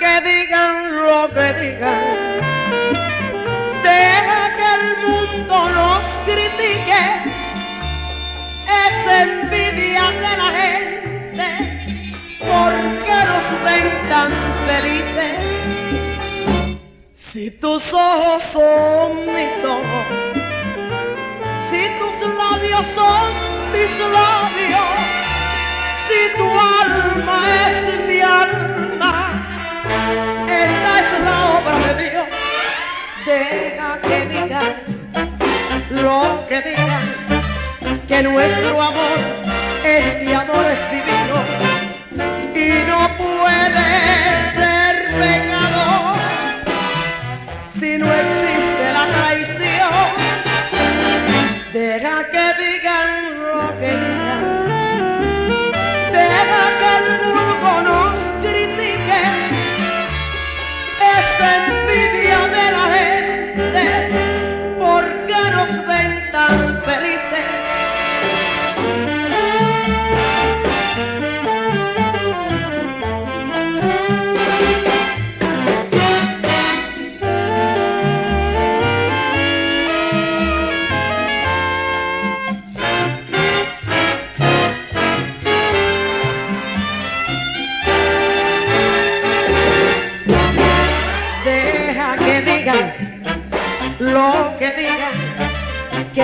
Que digan lo que digan. Deja que el mundo nos critique. Es envidia de la gente porque nos ven tan felices. Si tus ojos son mis ojos, si tus labios son mis labios, si tu alma es mi alma, esta es la obra de Dios. Deja que digan lo que digan, que nuestro amor, este amor es divino y no puede ser pecado si no existe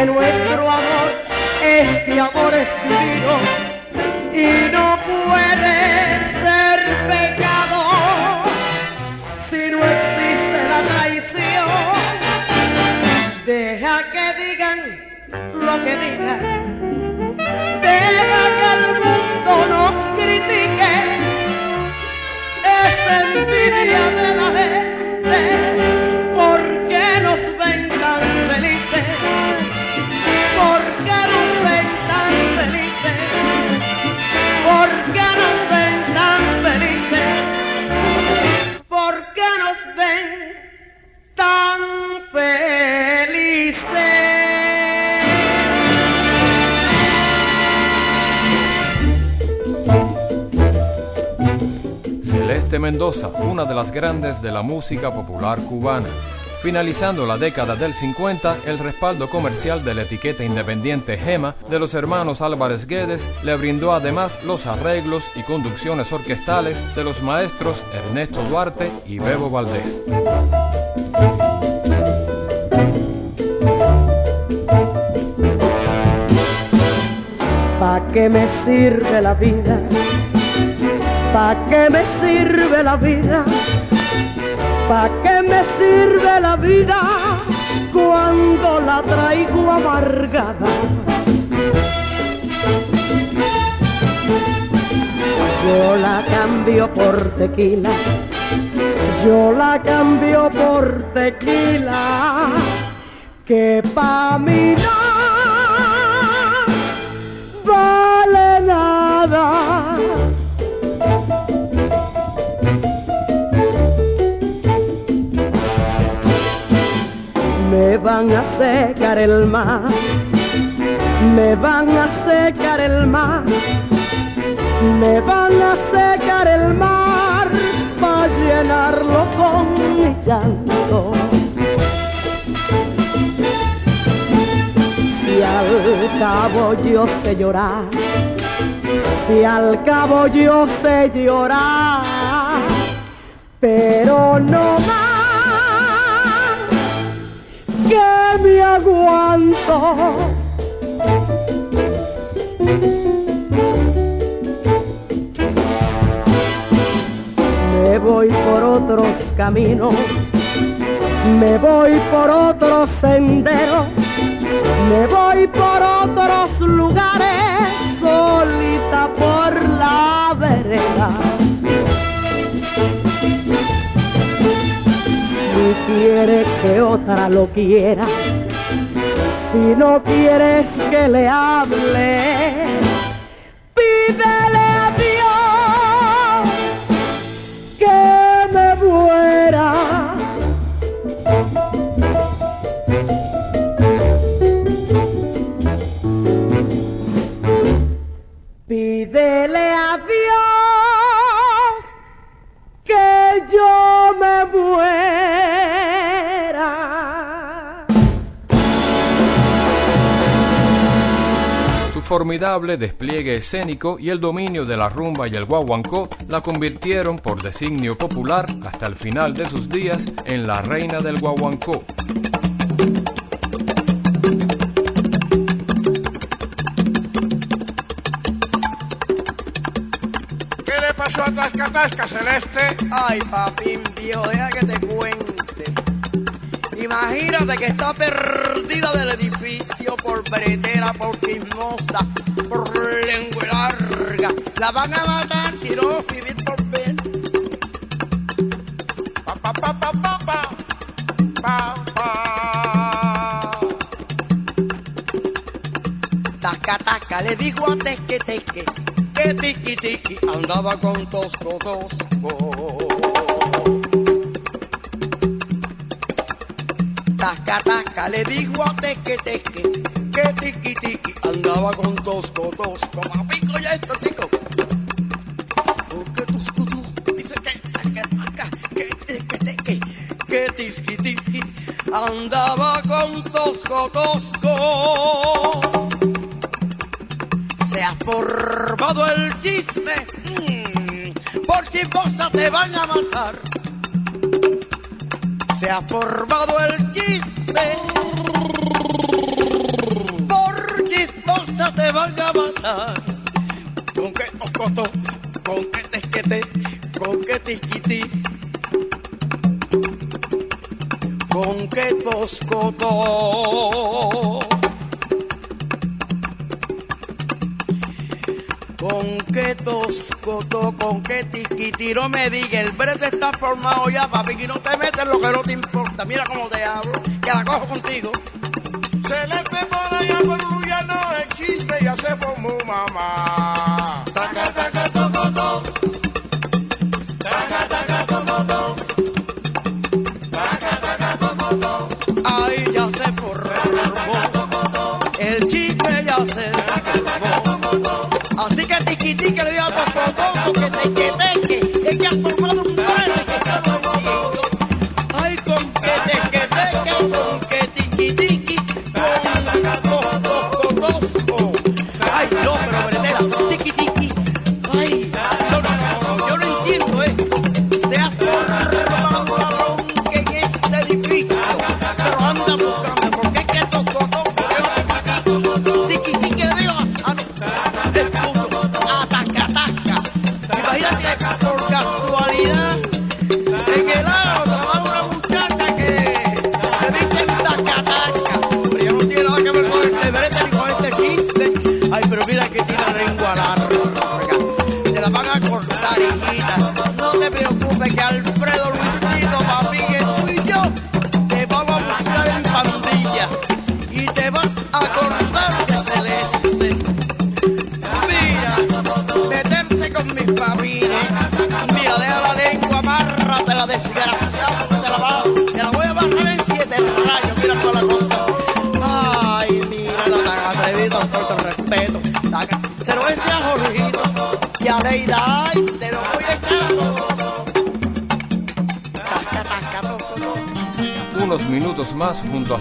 nuestro amor, este amor es divino y no puede ser pecado. Si no existe la traición. Deja que digan lo que digan, deja que el mundo nos critique. Es envidia de la gente Una de las grandes de la música popular cubana. Finalizando la década del 50, el respaldo comercial de la etiqueta independiente Gema de los hermanos Álvarez Guedes le brindó además los arreglos y conducciones orquestales de los maestros Ernesto Duarte y Bebo Valdés. ¿Pa' qué me sirve la vida? ¿Pa' qué me sirve la vida? ¿Pa' qué me sirve la vida cuando la traigo amargada? Yo la cambio por tequila, yo la cambio por tequila, que pa' mí Me van a secar el mar, me van a secar el mar, me van a secar el mar para llenarlo con mi llanto. Si al cabo yo sé llorar, si al cabo yo sé llorar, pero no más me aguanto. Me voy por otros caminos, me voy por otros senderos, me voy por otros lugares, solita por la vereda. Quiere que otra lo quiera. Si no quieres que le hable, pídele formidable despliegue escénico y el dominio de la rumba y el guaguancó la convirtieron por designio popular hasta el final de sus días en la reina del guaguancó. ¿Qué le pasó a Tasca Tasca Celeste? Ay, papi, viejo, deja que te cuente. Imagínate que está perdida del edificio por bretera, por chismosa, por lengua larga. La van a matar si no vivir por ver. Pa, pa, pa, pa, pa, pa. Tasca, tasca, le dijo a Teque, teque, que tiki, tiki, andaba con tosco, tosco. Tasca, tasca, le dijo a Teque, teque, que tiki, tiki, andaba con tosco, tosco. Papico ya esto, chico. Porque tosco, tú, dice que, tasca, tasca, que, que, teque, que tisqui, tisqui, andaba con tosco, tosco se ha formado el chisme. Mm, por chismosa te van a matar. Se ha formado el chisme. Por chismosa te van a matar. Con que tocoto, con que tesquete, con que tiquiti. Con que toscoto. Con que toscoto, con que tiquiti, no me diga, el brete está formado ya, papi, y no te metes lo que no te importa. Mira cómo te hablo, que la cojo contigo. Celeste por allá por Luyano, el chisme ya se formó mamá.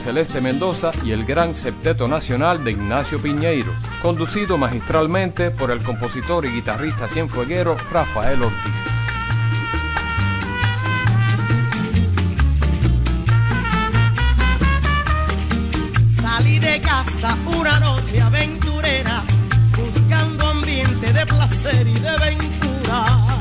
Celeste Mendoza y el gran septeto nacional de Ignacio Piñeiro, conducido magistralmente por el compositor y guitarrista cienfueguero Rafael Ortiz. Salí de casa una noche aventurera, buscando ambiente de placer y de ventura.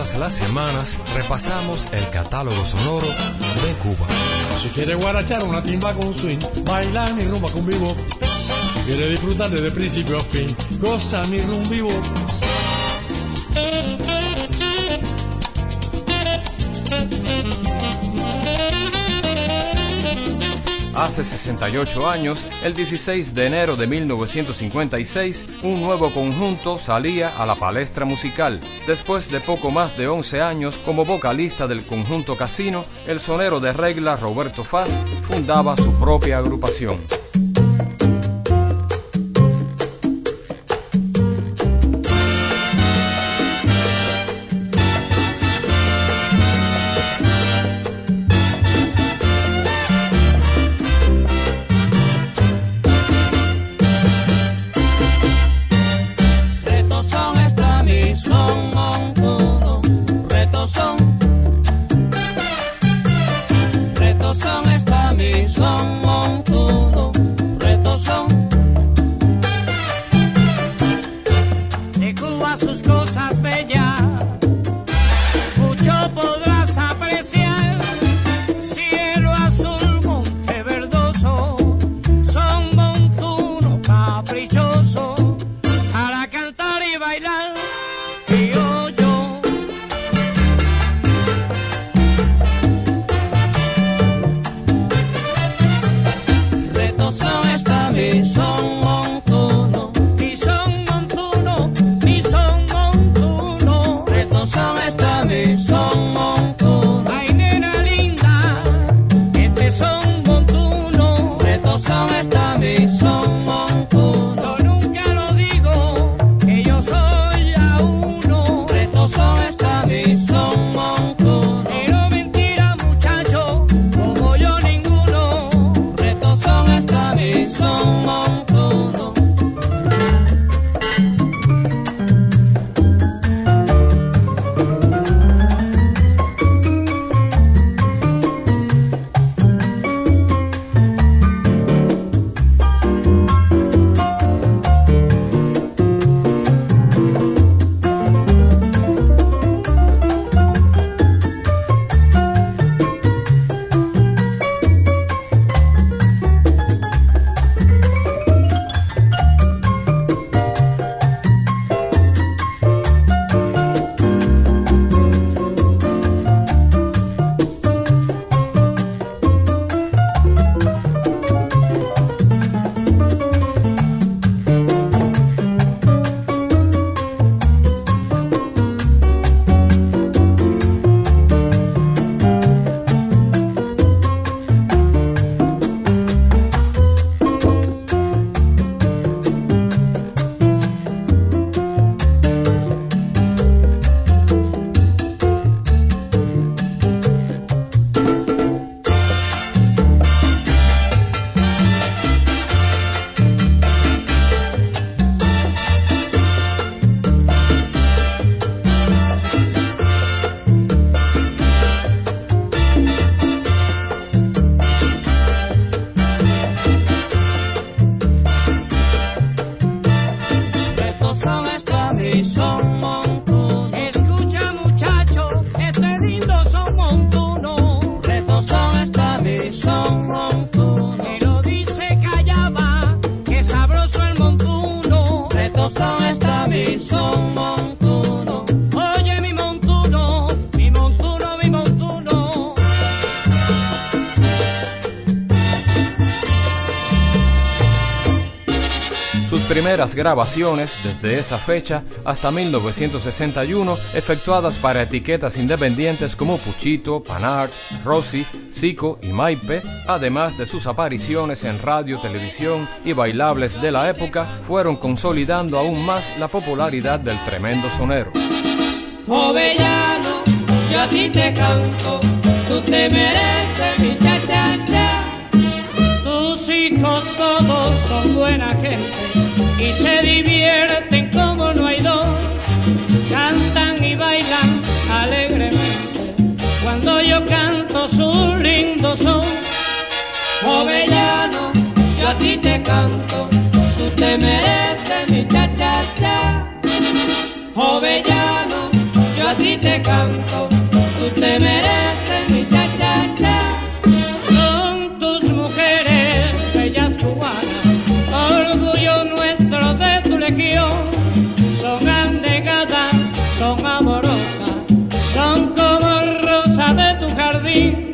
Todas las semanas repasamos el catálogo sonoro de Cuba. Si quiere guarachar una timba con swing, bailar mi rumba con vivo. Si quiere disfrutar desde principio a fin, goza mi rumba vivo. Hace 68 años, el 16 de enero de 1956, un nuevo conjunto salía a la palestra musical. Después de poco más de 11 años como vocalista del conjunto Casino, el sonero de regla Roberto Faz fundaba su propia agrupación. Primeras grabaciones desde esa fecha hasta 1961 efectuadas para etiquetas independientes como Puchito, Panart, Rossi, Zico y Maipe, además de sus apariciones en radio, televisión y bailables de la época, fueron consolidando aún más la popularidad del tremendo sonero. Yo a ti te canto, tú te mereces mi cha cha cha. Tus hijos todos son buena gente y se divierten como no hay dos, cantan y bailan alegremente cuando yo canto su lindo son. Jovellano, yo a ti te canto, tú te mereces mi cha cha cha. Yo a ti te canto, tú te mereces mi cha cha cha. Tu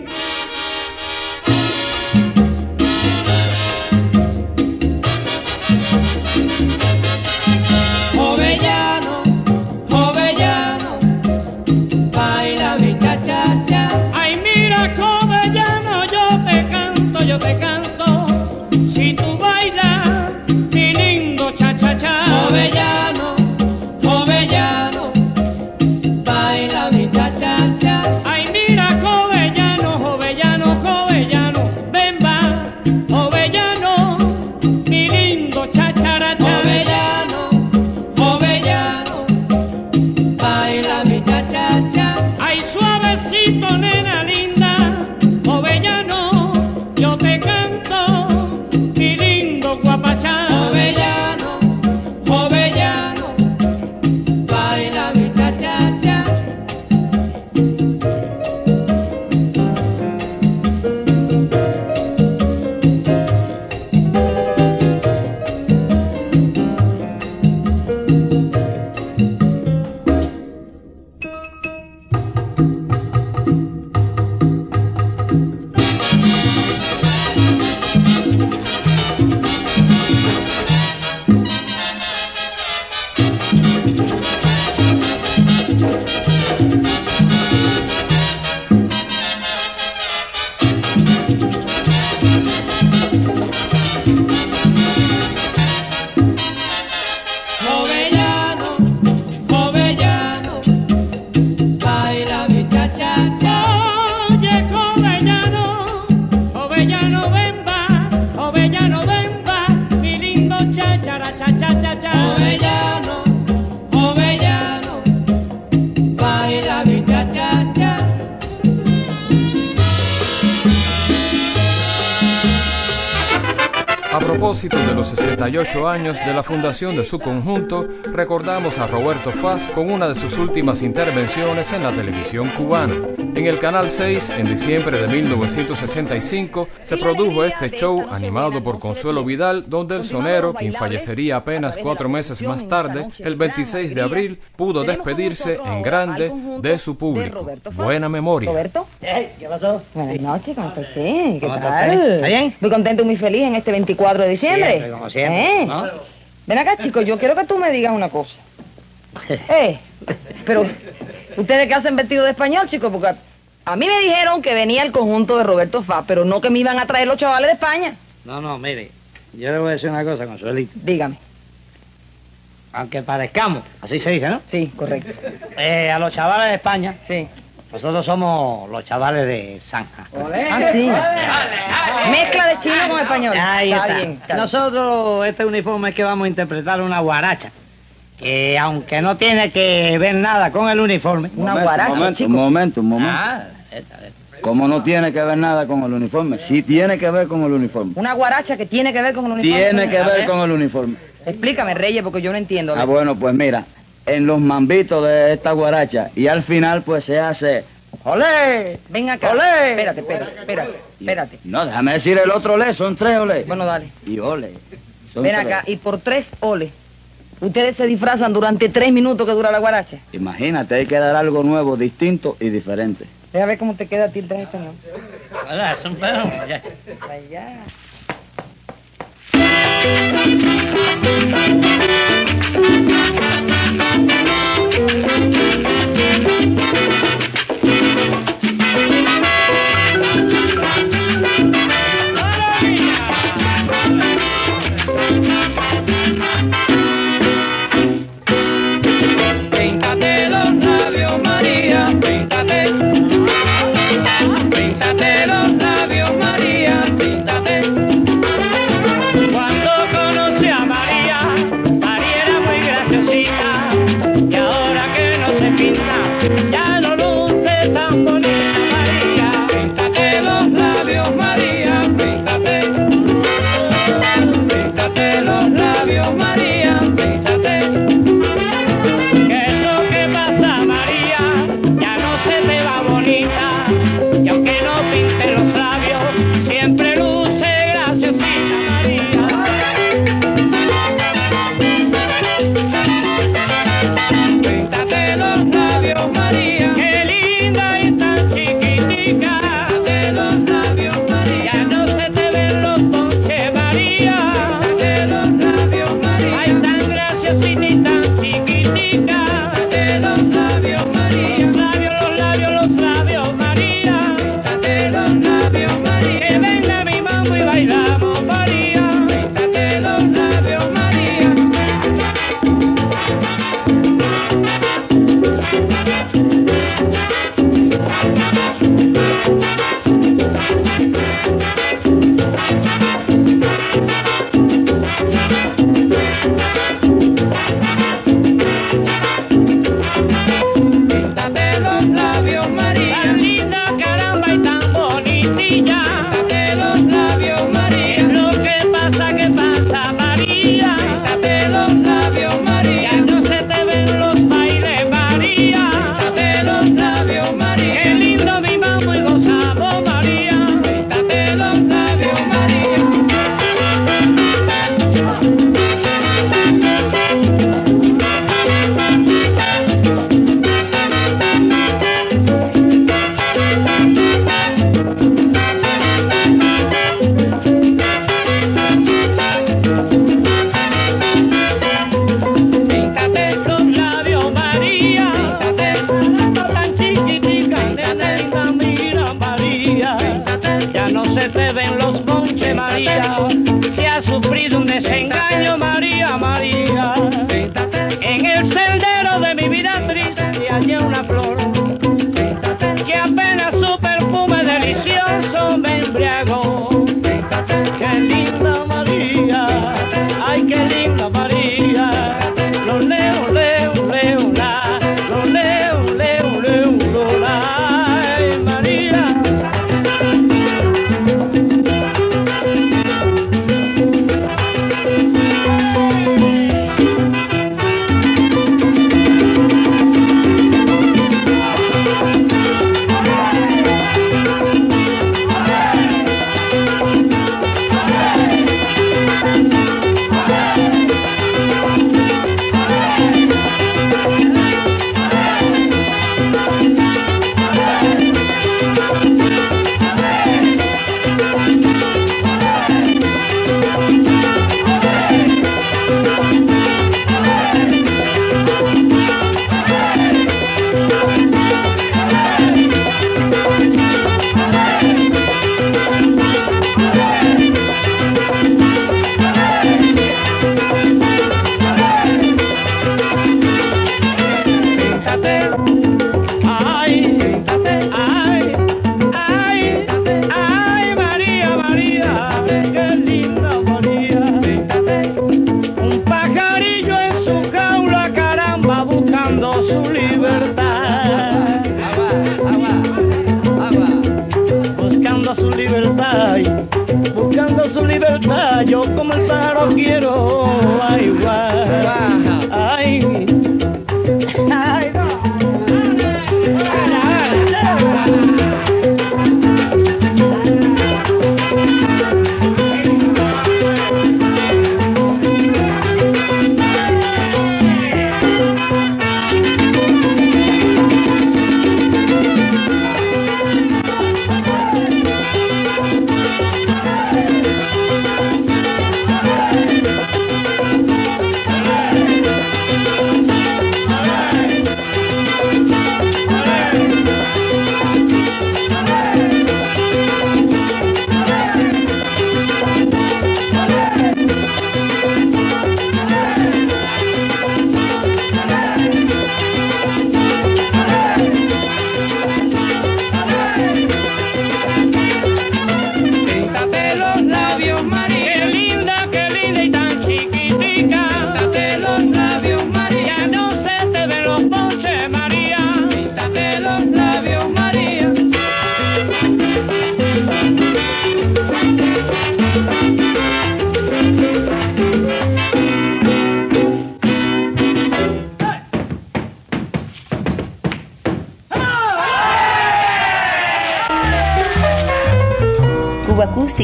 propósito de los 68 años de la fundación de su conjunto, recordamos a Roberto Faz con una de sus últimas intervenciones en la televisión cubana. En el Canal 6, en diciembre de 1965, se produjo este show animado por Consuelo Vidal, donde el sonero, quien fallecería apenas cuatro meses más tarde, el 26 de abril, pudo despedirse en grande de su público. Buena memoria. Roberto. ¿Qué pasó? Buenas noches, ¿cómo está usted? ¿Qué ¿Cómo está tal? usted? ¿Está bien? Muy contento y muy feliz en este 24 de diciembre. Siempre, como siempre, ¿Eh? ¿no? Ven acá, chicos, yo quiero que tú me digas una cosa. Eh, pero, ¿ustedes qué hacen vestido de español, chicos? Porque a, mí me dijeron que venía el conjunto de Roberto Fá, pero no que me iban a traer los chavales de España. No, no, mire, yo le voy a decir una cosa, Consuelito. Dígame. Aunque parezcamos, así se dice, ¿no? Sí, correcto. Eh, a los chavales de España, Sí. Nosotros somos los chavales de Zanja. Ah, sí. Mezcla de chino con español. Ahí está, está. bien. está bien. Nosotros, este uniforme es que vamos a interpretar una guaracha. Que aunque no tiene que ver nada con el uniforme. Una guaracha, un momento, chico. un momento, un momento. Ah, esta, esta. Como no tiene que ver nada con el uniforme, sí tiene que ver con el uniforme. Una guaracha que tiene que ver con el uniforme. Tiene que ver con el uniforme. Explícame, Reyes, porque yo no entiendo. Ah, bueno, pues mira, en los mambitos de esta guaracha y al final pues se hace ¡Olé! Ven acá. ¡Olé! Espérate, espérate, espérate, espérate. No, déjame decir el otro olé, son tres olé. Bueno, dale. Y ole. son Ven tres. acá, y por tres oles, ustedes se disfrazan durante tres minutos que dura la guaracha. Imagínate, hay que dar algo nuevo, distinto y diferente. Deja ver cómo te queda a ti el traje español. Hola, es un perro, ya. Allá. Yeah.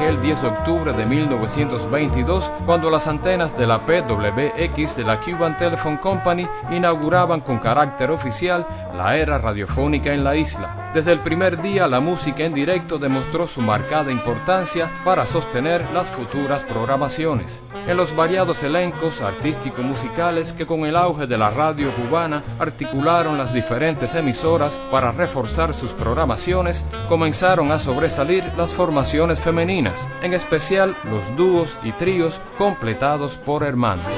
Aquel 10 de octubre de 1922, cuando las antenas de la PWX de la Cuban Telephone Company inauguraban con carácter oficial la era radiofónica en la isla. Desde el primer día, la música en directo demostró su marcada importancia para sostener las futuras programaciones. En los variados elencos artístico-musicales que con el auge de la radio cubana articularon las diferentes emisoras para reforzar sus programaciones, comenzaron a sobresalir las formaciones femeninas, en especial los dúos y tríos completados por hermanos.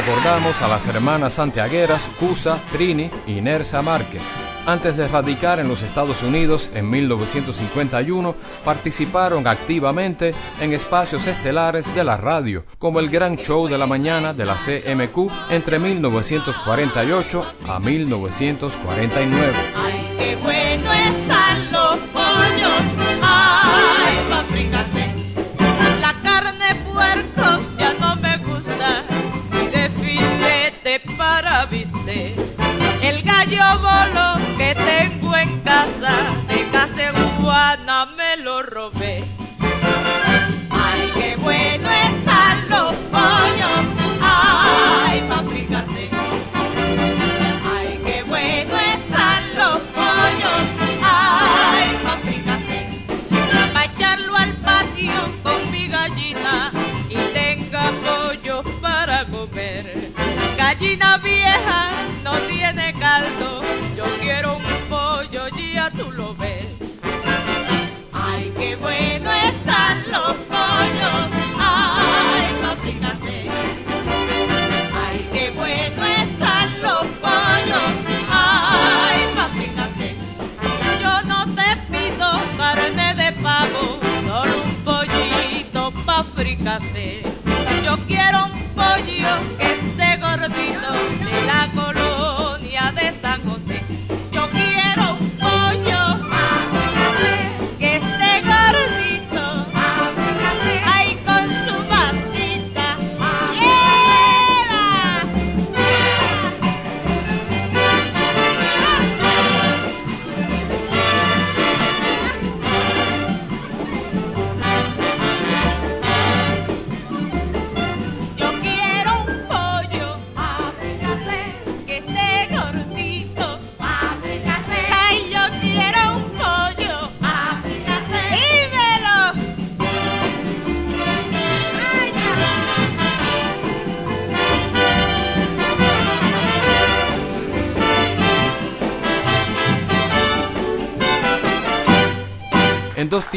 recordamos a las hermanas santiagueras Cusa, Trini y Nersa Márquez. Antes de radicar en los Estados Unidos en 1951, participaron activamente en espacios estelares de la radio, como el Gran Show de la Mañana de la CMQ entre 1948 a 1949. ¡Ay, qué bueno está! casa de me lo robé. Ay, qué bueno están los pollos. Ay, paprika Ay, qué bueno están los pollos. Ay, paprika Para echarlo al patio con mi gallina y tenga pollo para comer. Gallina vieja no tiene caldo.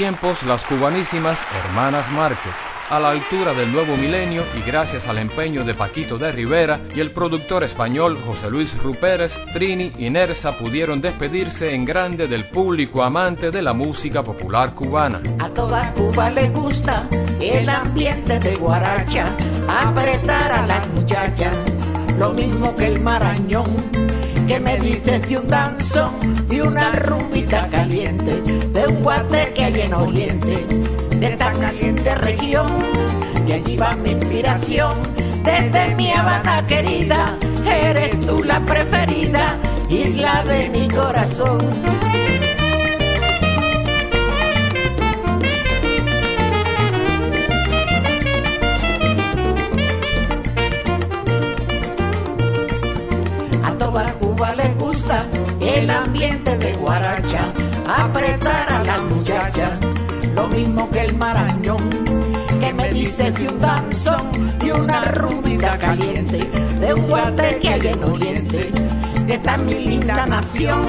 las cubanísimas Hermanas Márquez, a la altura del nuevo milenio y gracias al empeño de Paquito de Rivera y el productor español José Luis Rupérez, Trini y Nersa pudieron despedirse en grande del público amante de la música popular cubana. A toda Cuba le gusta el ambiente de guaracha, apretar a las muchachas, lo mismo que el marañón que me dices de un danzón y una rumbita caliente, de un guate que hay en Oriente, de esta caliente región, y allí va mi inspiración, desde mi Habana querida, eres tú la preferida, isla de mi corazón. Ambiente de Guaracha, apretar a las muchachas, lo mismo que el marañón, que me dice de un danzón y una rumbita caliente, de un guate que hay en Oriente, esta mi linda nación,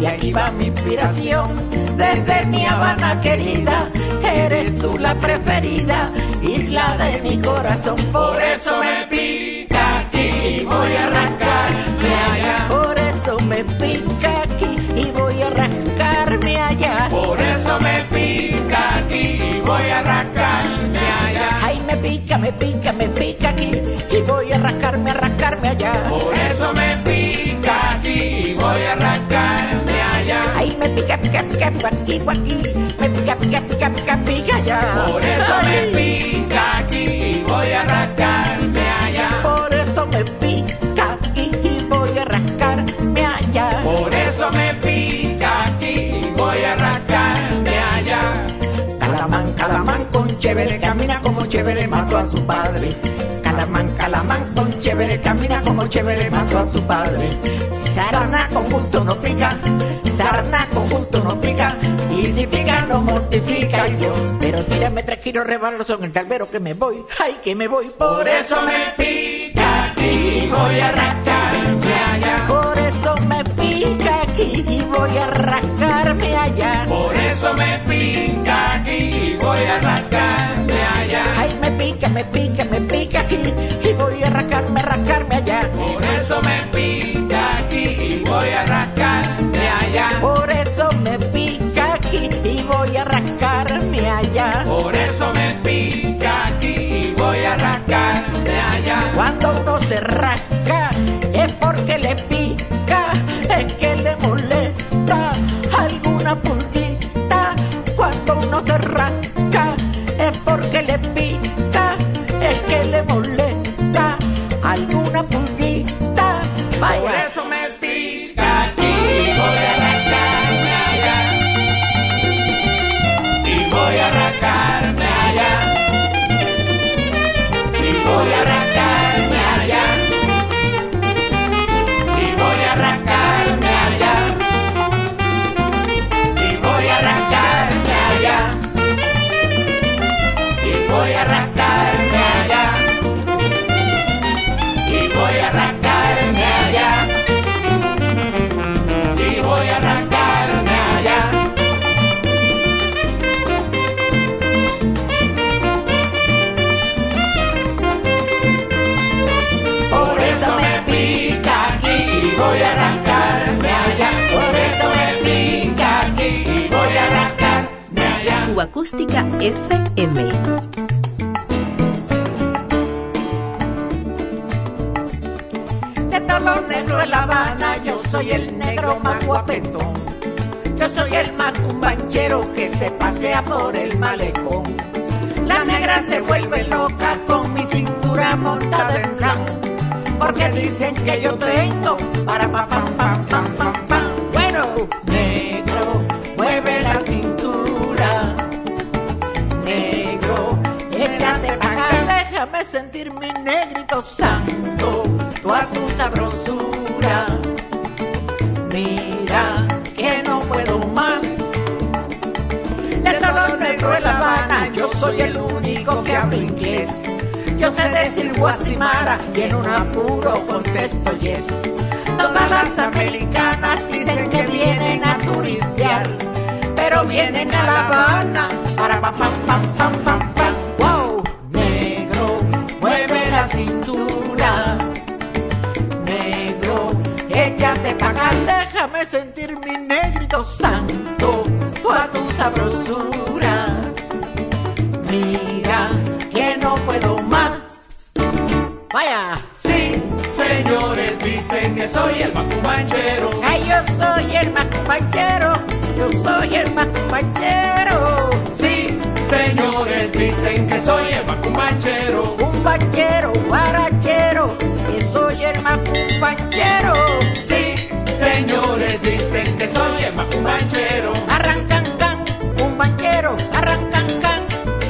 y aquí va mi inspiración, desde mi Habana querida, eres tú la preferida, isla de mi corazón, por eso me pica aquí voy a arrancarme me pica, me pica, aquí y voy a arrancarme, arrancarme allá. Por eso me pica aquí y voy a arrancarme allá. Ay, me pica, pica, pica, pica aquí, pica aquí. Me pica, pica, pica, pica, pica allá. Por eso me pica aquí y voy a arrancarme chévere, mató a su padre. Calamán, calamán con chévere, camina como chévere, mató a su padre. Sarna con gusto no pica, sarna con gusto no pica, y si pica no mortifica yo. Pero tírame tres kilos rebalos en el calvero que me voy, ay que me voy. Por eso me pica aquí y voy a arrancarme allá. Por eso me pica aquí y voy a arrancarme allá. Por eso me pica aquí y voy a arrancarme allá. Ay, me pica, me pica, me pica aquí y voy a arrancarme, arrancarme allá. Por eso me pica aquí y voy a arrancarme allá. Por eso me pica aquí y voy a arrancarme allá. Por eso me pica aquí y voy a arrancarme allá. Cuando uno se rasca Acústica FM. De todos los negros en La Habana, yo soy el negro más guapetón. Yo soy el más cumbanchero que se pasea por el malecón. La negra se vuelve loca con mi cintura montada en plan. Porque dicen que yo tengo para pa pam pam pam. Sabrosura. Mira que no puedo más. De todos los negros en La Habana, yo soy el único que habla inglés. Yo sé decir guasimara y en un apuro contesto yes. Todas las americanas dicen que vienen a turistear, pero vienen a La Habana para pam pam pam pam pam. Wow, negro, mueve la cintura. Acá, déjame sentir mi negrito santo, toda tu sabrosura. Mira que no puedo más. Vaya. Sí, señores, dicen que soy el más cumbanchero. Ay, yo soy el compañero, yo soy el compañero. Sí, señores, dicen que soy el macumbanchero. Cumbanchero, guarachero, que soy el más el macumbanchero. Arrancan can, cumbanchero, arrancan can,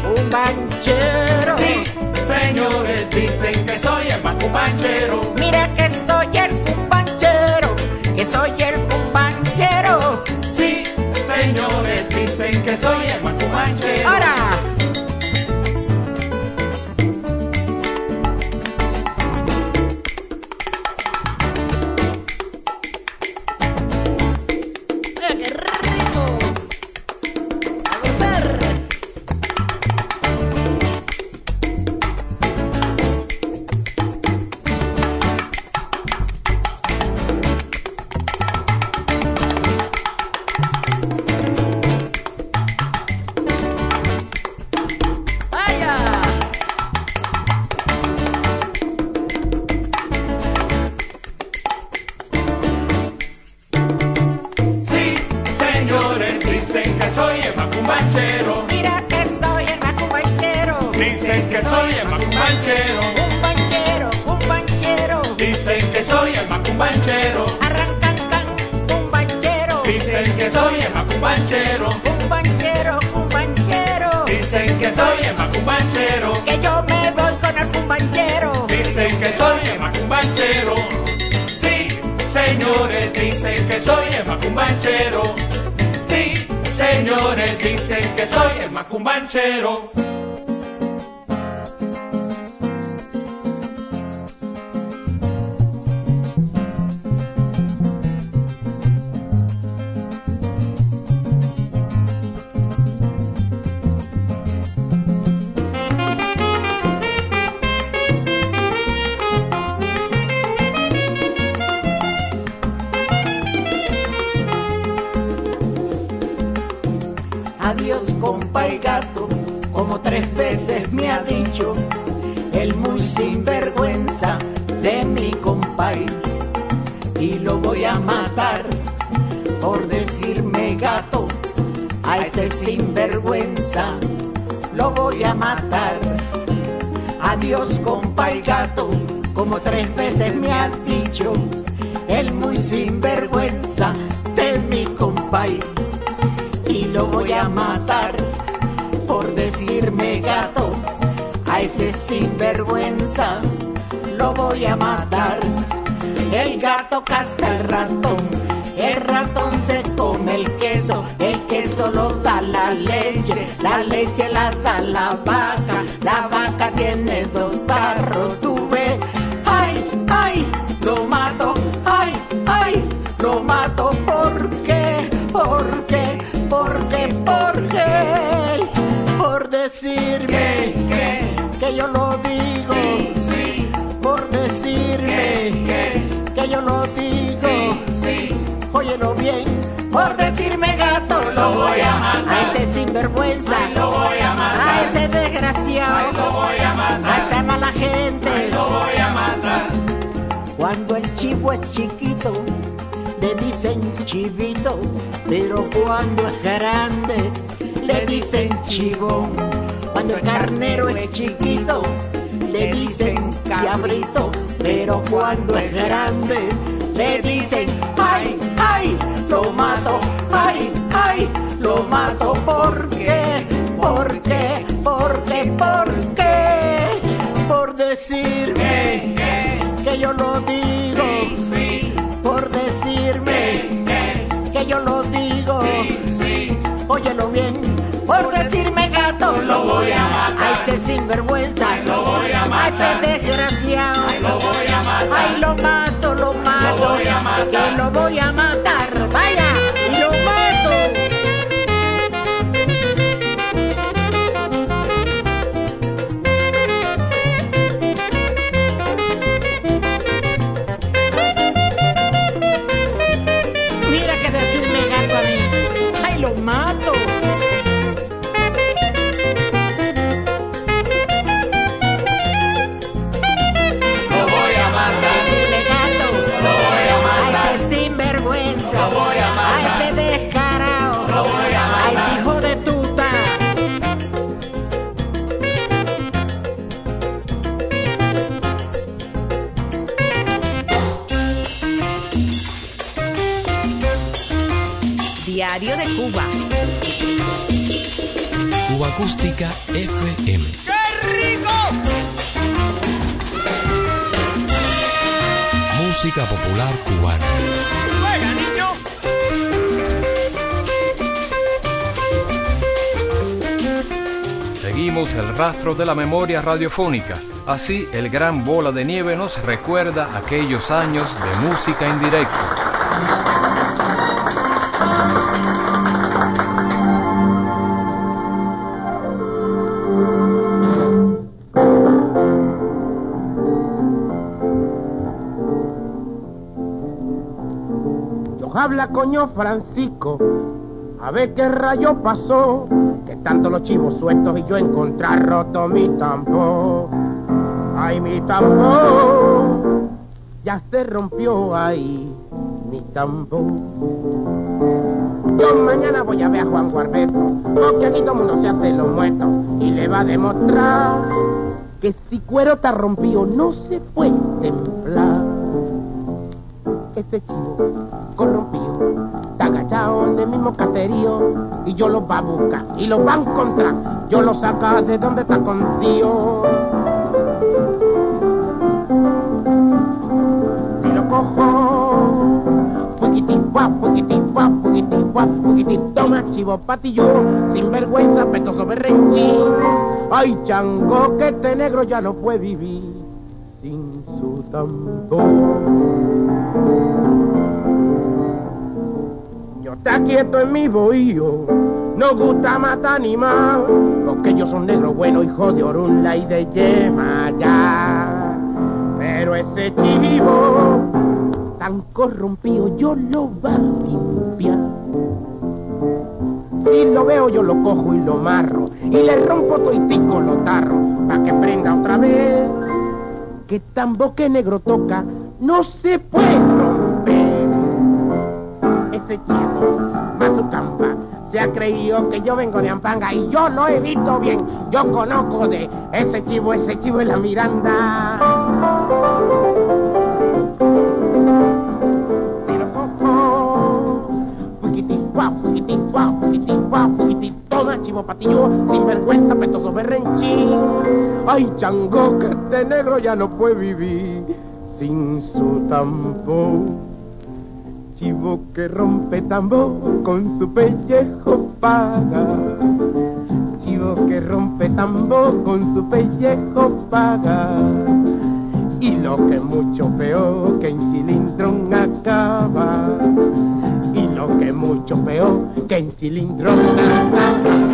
cumbanchero. Sí, señores, dicen que soy el macumbanchero. Mira que soy el cumbanchero, que soy el cumbanchero. Sí, señores, dicen que soy el macumbanchero. Ahora. Dicen que soy el macumbanchero. Mira que soy el macumbanchero. Dicen que soy el macumbanchero. Cumbanchero, cumbanchero. Dicen que soy el macumbanchero. Arrancan can, cumbanchero. Dicen que soy el macumbanchero. Cumbanchero, cumbanchero. Dicen que soy el macumbanchero. Que yo me voy con el cumbanchero. Dicen que soy el macumbanchero. Sí, señores, dicen que soy el macumbanchero. Señores, dicen que soy el macumbanchero. Lo digo óyelo bien por decirme gato Lo voy a matar. a ese sinvergüenza Ay, lo voy a matar. a ese desgraciado Ay, lo voy a matar. a esa mala gente Lo voy a matar. cuando el chivo es chiquito, le dicen chivito, pero cuando es grande, le dicen chivón. Cuando el carnero es chiquito, cabrito, pero cuando es grande, le dicen ay, ay, lo mato, ay, ay, lo mato, ¿por qué? ¿Por qué? ¿Por qué? ¿Por qué? Por decirme que yo lo digo, por decirme que yo lo digo, óyelo bien, por decirme gato, matar. ese desgraciado, Lo voy a matar. ay lo mato, lo mato, Lo voy a matar. que lo voy a matar, de Cuba. Cuba Acústica FM. ¡Qué rico! Música popular cubana. ¡Juega, niño! Seguimos el rastro de la memoria radiofónica. Así, el gran bola de nieve nos recuerda aquellos años de música en directo. Habla coño Francisco, a ver qué rayo pasó, que tanto los chivos sueltos y yo encontrar roto mi tambor. Ay, mi tambor, ya se rompió ahí mi tambor. Yo mañana voy a ver a Juan Guarbeto, porque aquí todo mundo se hace los muertos y le va a demostrar que si cuero está rompido no se puede templar. Este chivo el mismo caserío y yo lo va a buscar y lo va a encontrar. Yo lo saca de donde está contigo. Si lo cojo, guau, fuiquitín, guau, fuiquitín, toma chivo patillo, sin vergüenza, petoso berrenchín. Ay, chango, que este negro ya no puede vivir sin su tambor. Está quieto en mi bohío, no gusta matar ni más, porque ellos son negros buenos, hijos de Orunla y de Yema ya. Pero ese chivo tan corrompido yo lo va a limpiar. Si lo veo yo lo cojo y lo marro y le rompo toitico los tarros para que prenda otra vez. Que tambo que negro toca no se puede. Ese chivo, Mazucamba, se ha creído que yo vengo de Ampanga y yo lo he visto bien. Yo conozco de ese chivo, ese chivo es la Miranda. Toma chivo patillo, sin vergüenza, petoso berrenchín. Ay, chango, que este negro ya no puede vivir sin su tambor. Chivo que rompe tambor con su pellejo paga. Chivo que rompe tambor con su pellejo paga. Y lo que mucho peor que en cilindrón acaba. Y lo que mucho peor que en cilindrón acaba.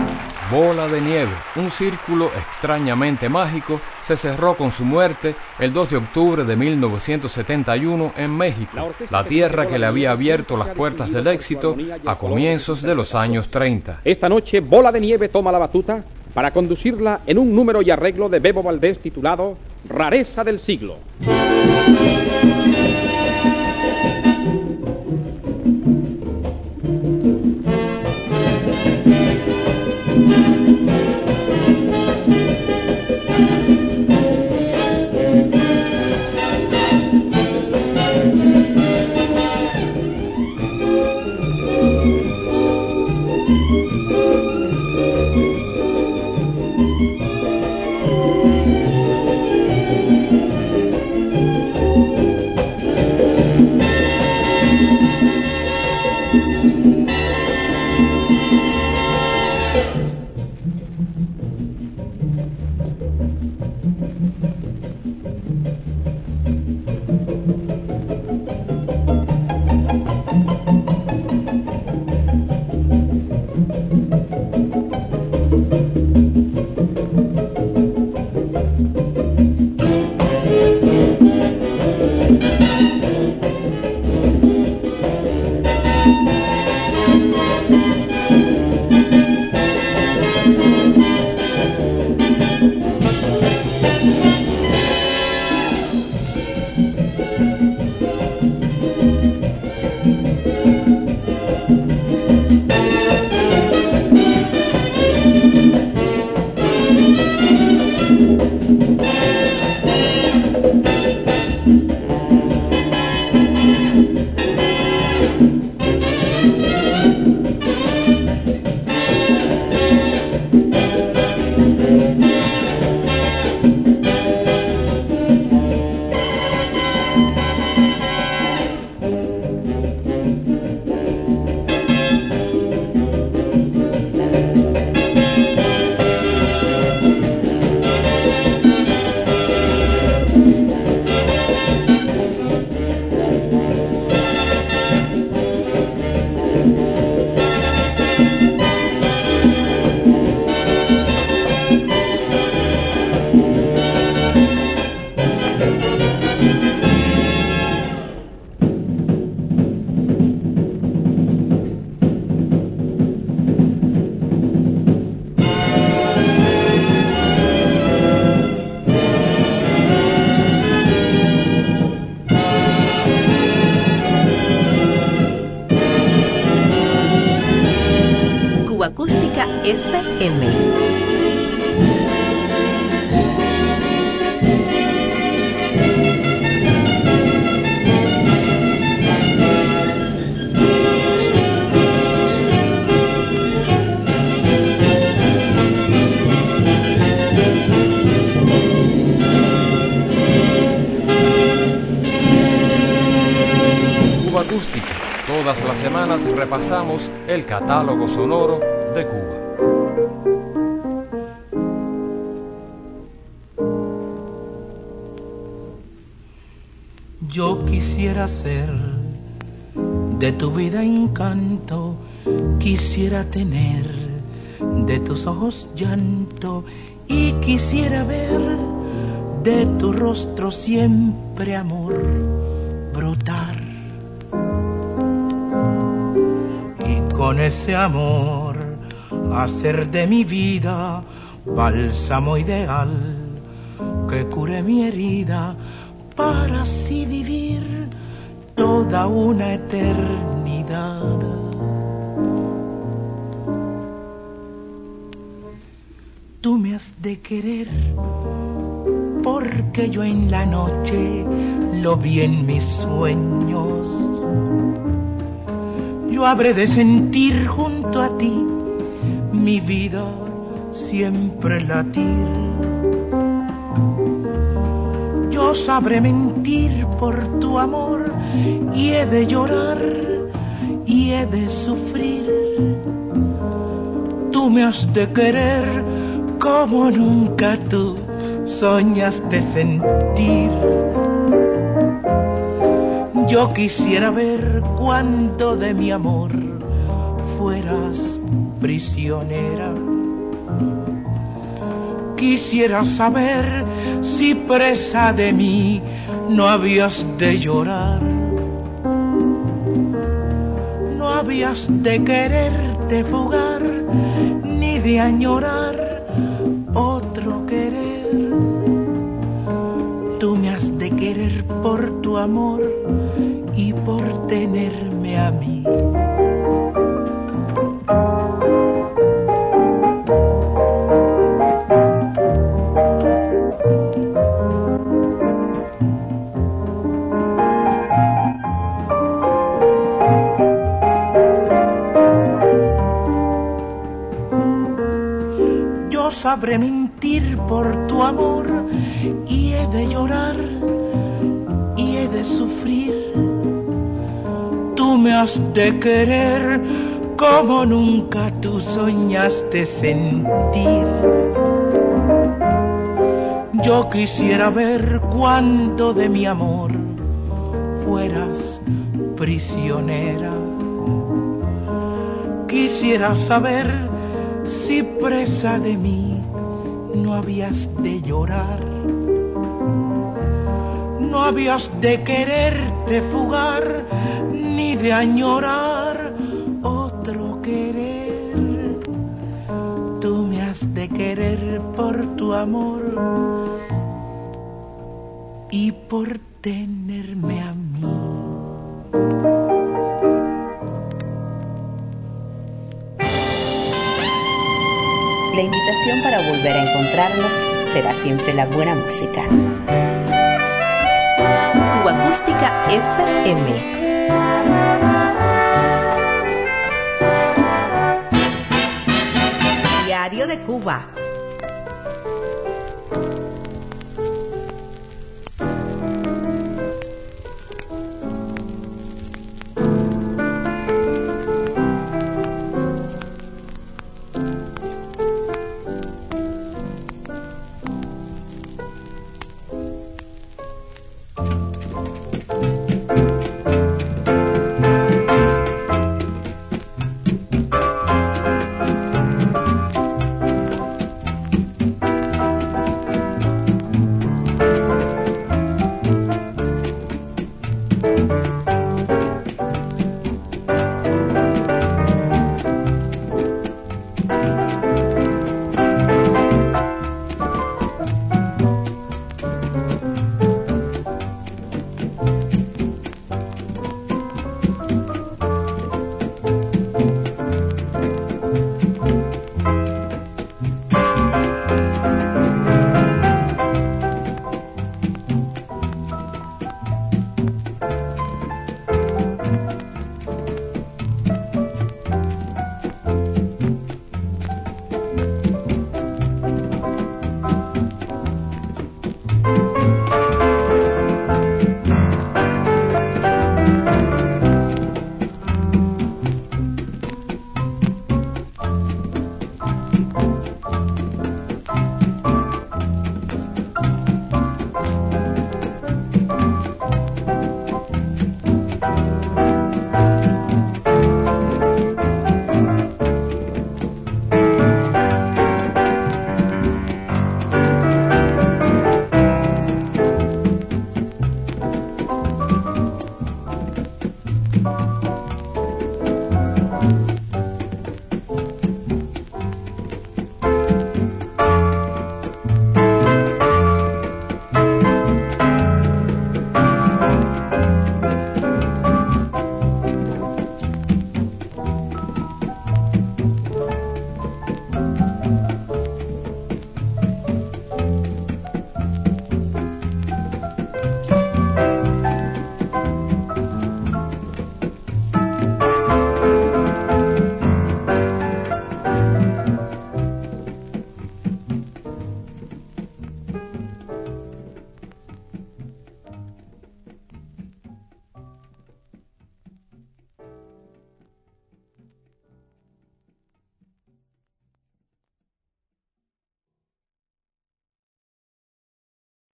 Bola de Nieve, un círculo extrañamente mágico, se cerró con su muerte el 2 de octubre de 1971 en México, la tierra que le había abierto las puertas del éxito a comienzos de los años 30. Esta noche Bola de Nieve toma la batuta para conducirla en un número y arreglo de Bebo Valdés titulado Rareza del siglo. Repasamos el catálogo sonoro de Cuba. Yo quisiera ser de tu vida encanto, quisiera tener de tus ojos llanto y quisiera ver de tu rostro siempre amor amor hacer de mi vida bálsamo ideal que cure mi herida para así vivir toda una eternidad. Tú me has de querer porque yo en la noche lo vi en mis sueños. Yo habré de sentir junto a ti mi vida siempre latir. Yo sabré mentir por tu amor y he de llorar y he de sufrir. Tú me has de querer como nunca tú soñaste sentir. Yo quisiera ver cuánto de mi amor fueras prisionera. Quisiera saber si presa de mí no habías de llorar. No habías de quererte fugar ni de añorar otro querer. Tú me has de querer por tu amor por tenerme a mí. Yo sabré mentir por tu amor y he de llorar De querer como nunca tú soñaste sentir. Yo quisiera ver cuánto de mi amor fueras prisionera. Quisiera saber si presa de mí no habías de llorar, no habías de quererte fugar, ni de añorar otro querer. Tú me has de querer por tu amor y por tenerme a mí. La invitación para volver a encontrarnos será siempre la buena música. FM. Diario de Cuba.